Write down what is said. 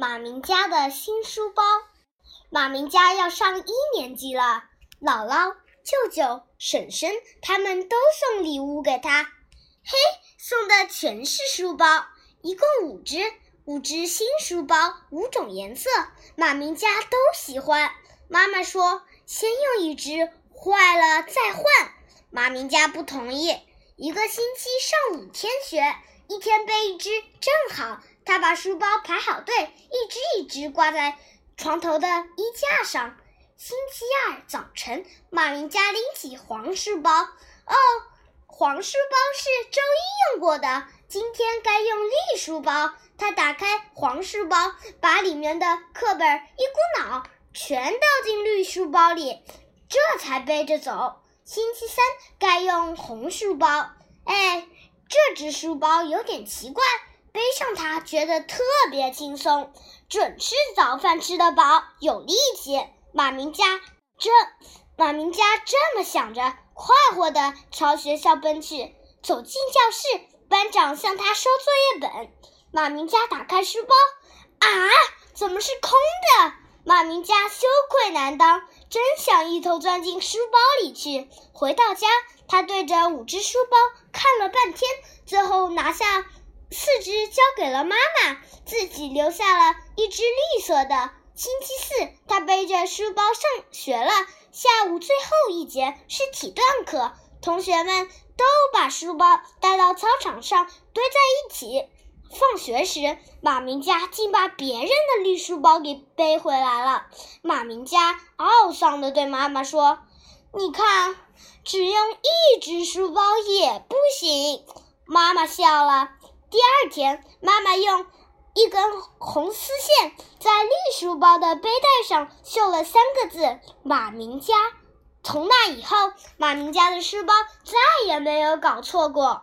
马明家的新书包。马明家要上一年级了，姥姥、舅舅、婶婶他们都送礼物给他。嘿，送的全是书包，一共五只，五只新书包，五种颜色，马明家都喜欢。妈妈说：“先用一只，坏了再换。”马明家不同意。一个星期上五天学，一天背一只正好。他把书包排好队，一只一只挂在床头的衣架上。星期二早晨，马明家拎起黄书包。哦，黄书包是周一用过的，今天该用绿书包。他打开黄书包，把里面的课本一股脑全倒进绿书包里，这才背着走。星期三该用红书包，哎，这只书包有点奇怪，背上它觉得特别轻松，准吃早饭吃得饱，有力气。马明家这马明家这么想着，快活地朝学校奔去。走进教室，班长向他收作业本。马明家打开书包，啊，怎么是空的？马明家羞愧难当。真想一头钻进书包里去。回到家，他对着五只书包看了半天，最后拿下四只交给了妈妈，自己留下了一只绿色的。星期四，他背着书包上学了。下午最后一节是体锻课，同学们都把书包带到操场上堆在一起。放学时，马明家竟把别人的绿书包给背回来了。马明家懊丧地对妈妈说：“你看，只用一只书包也不行。”妈妈笑了。第二天，妈妈用一根红丝线在绿书包的背带上绣了三个字“马明家”。从那以后，马明家的书包再也没有搞错过。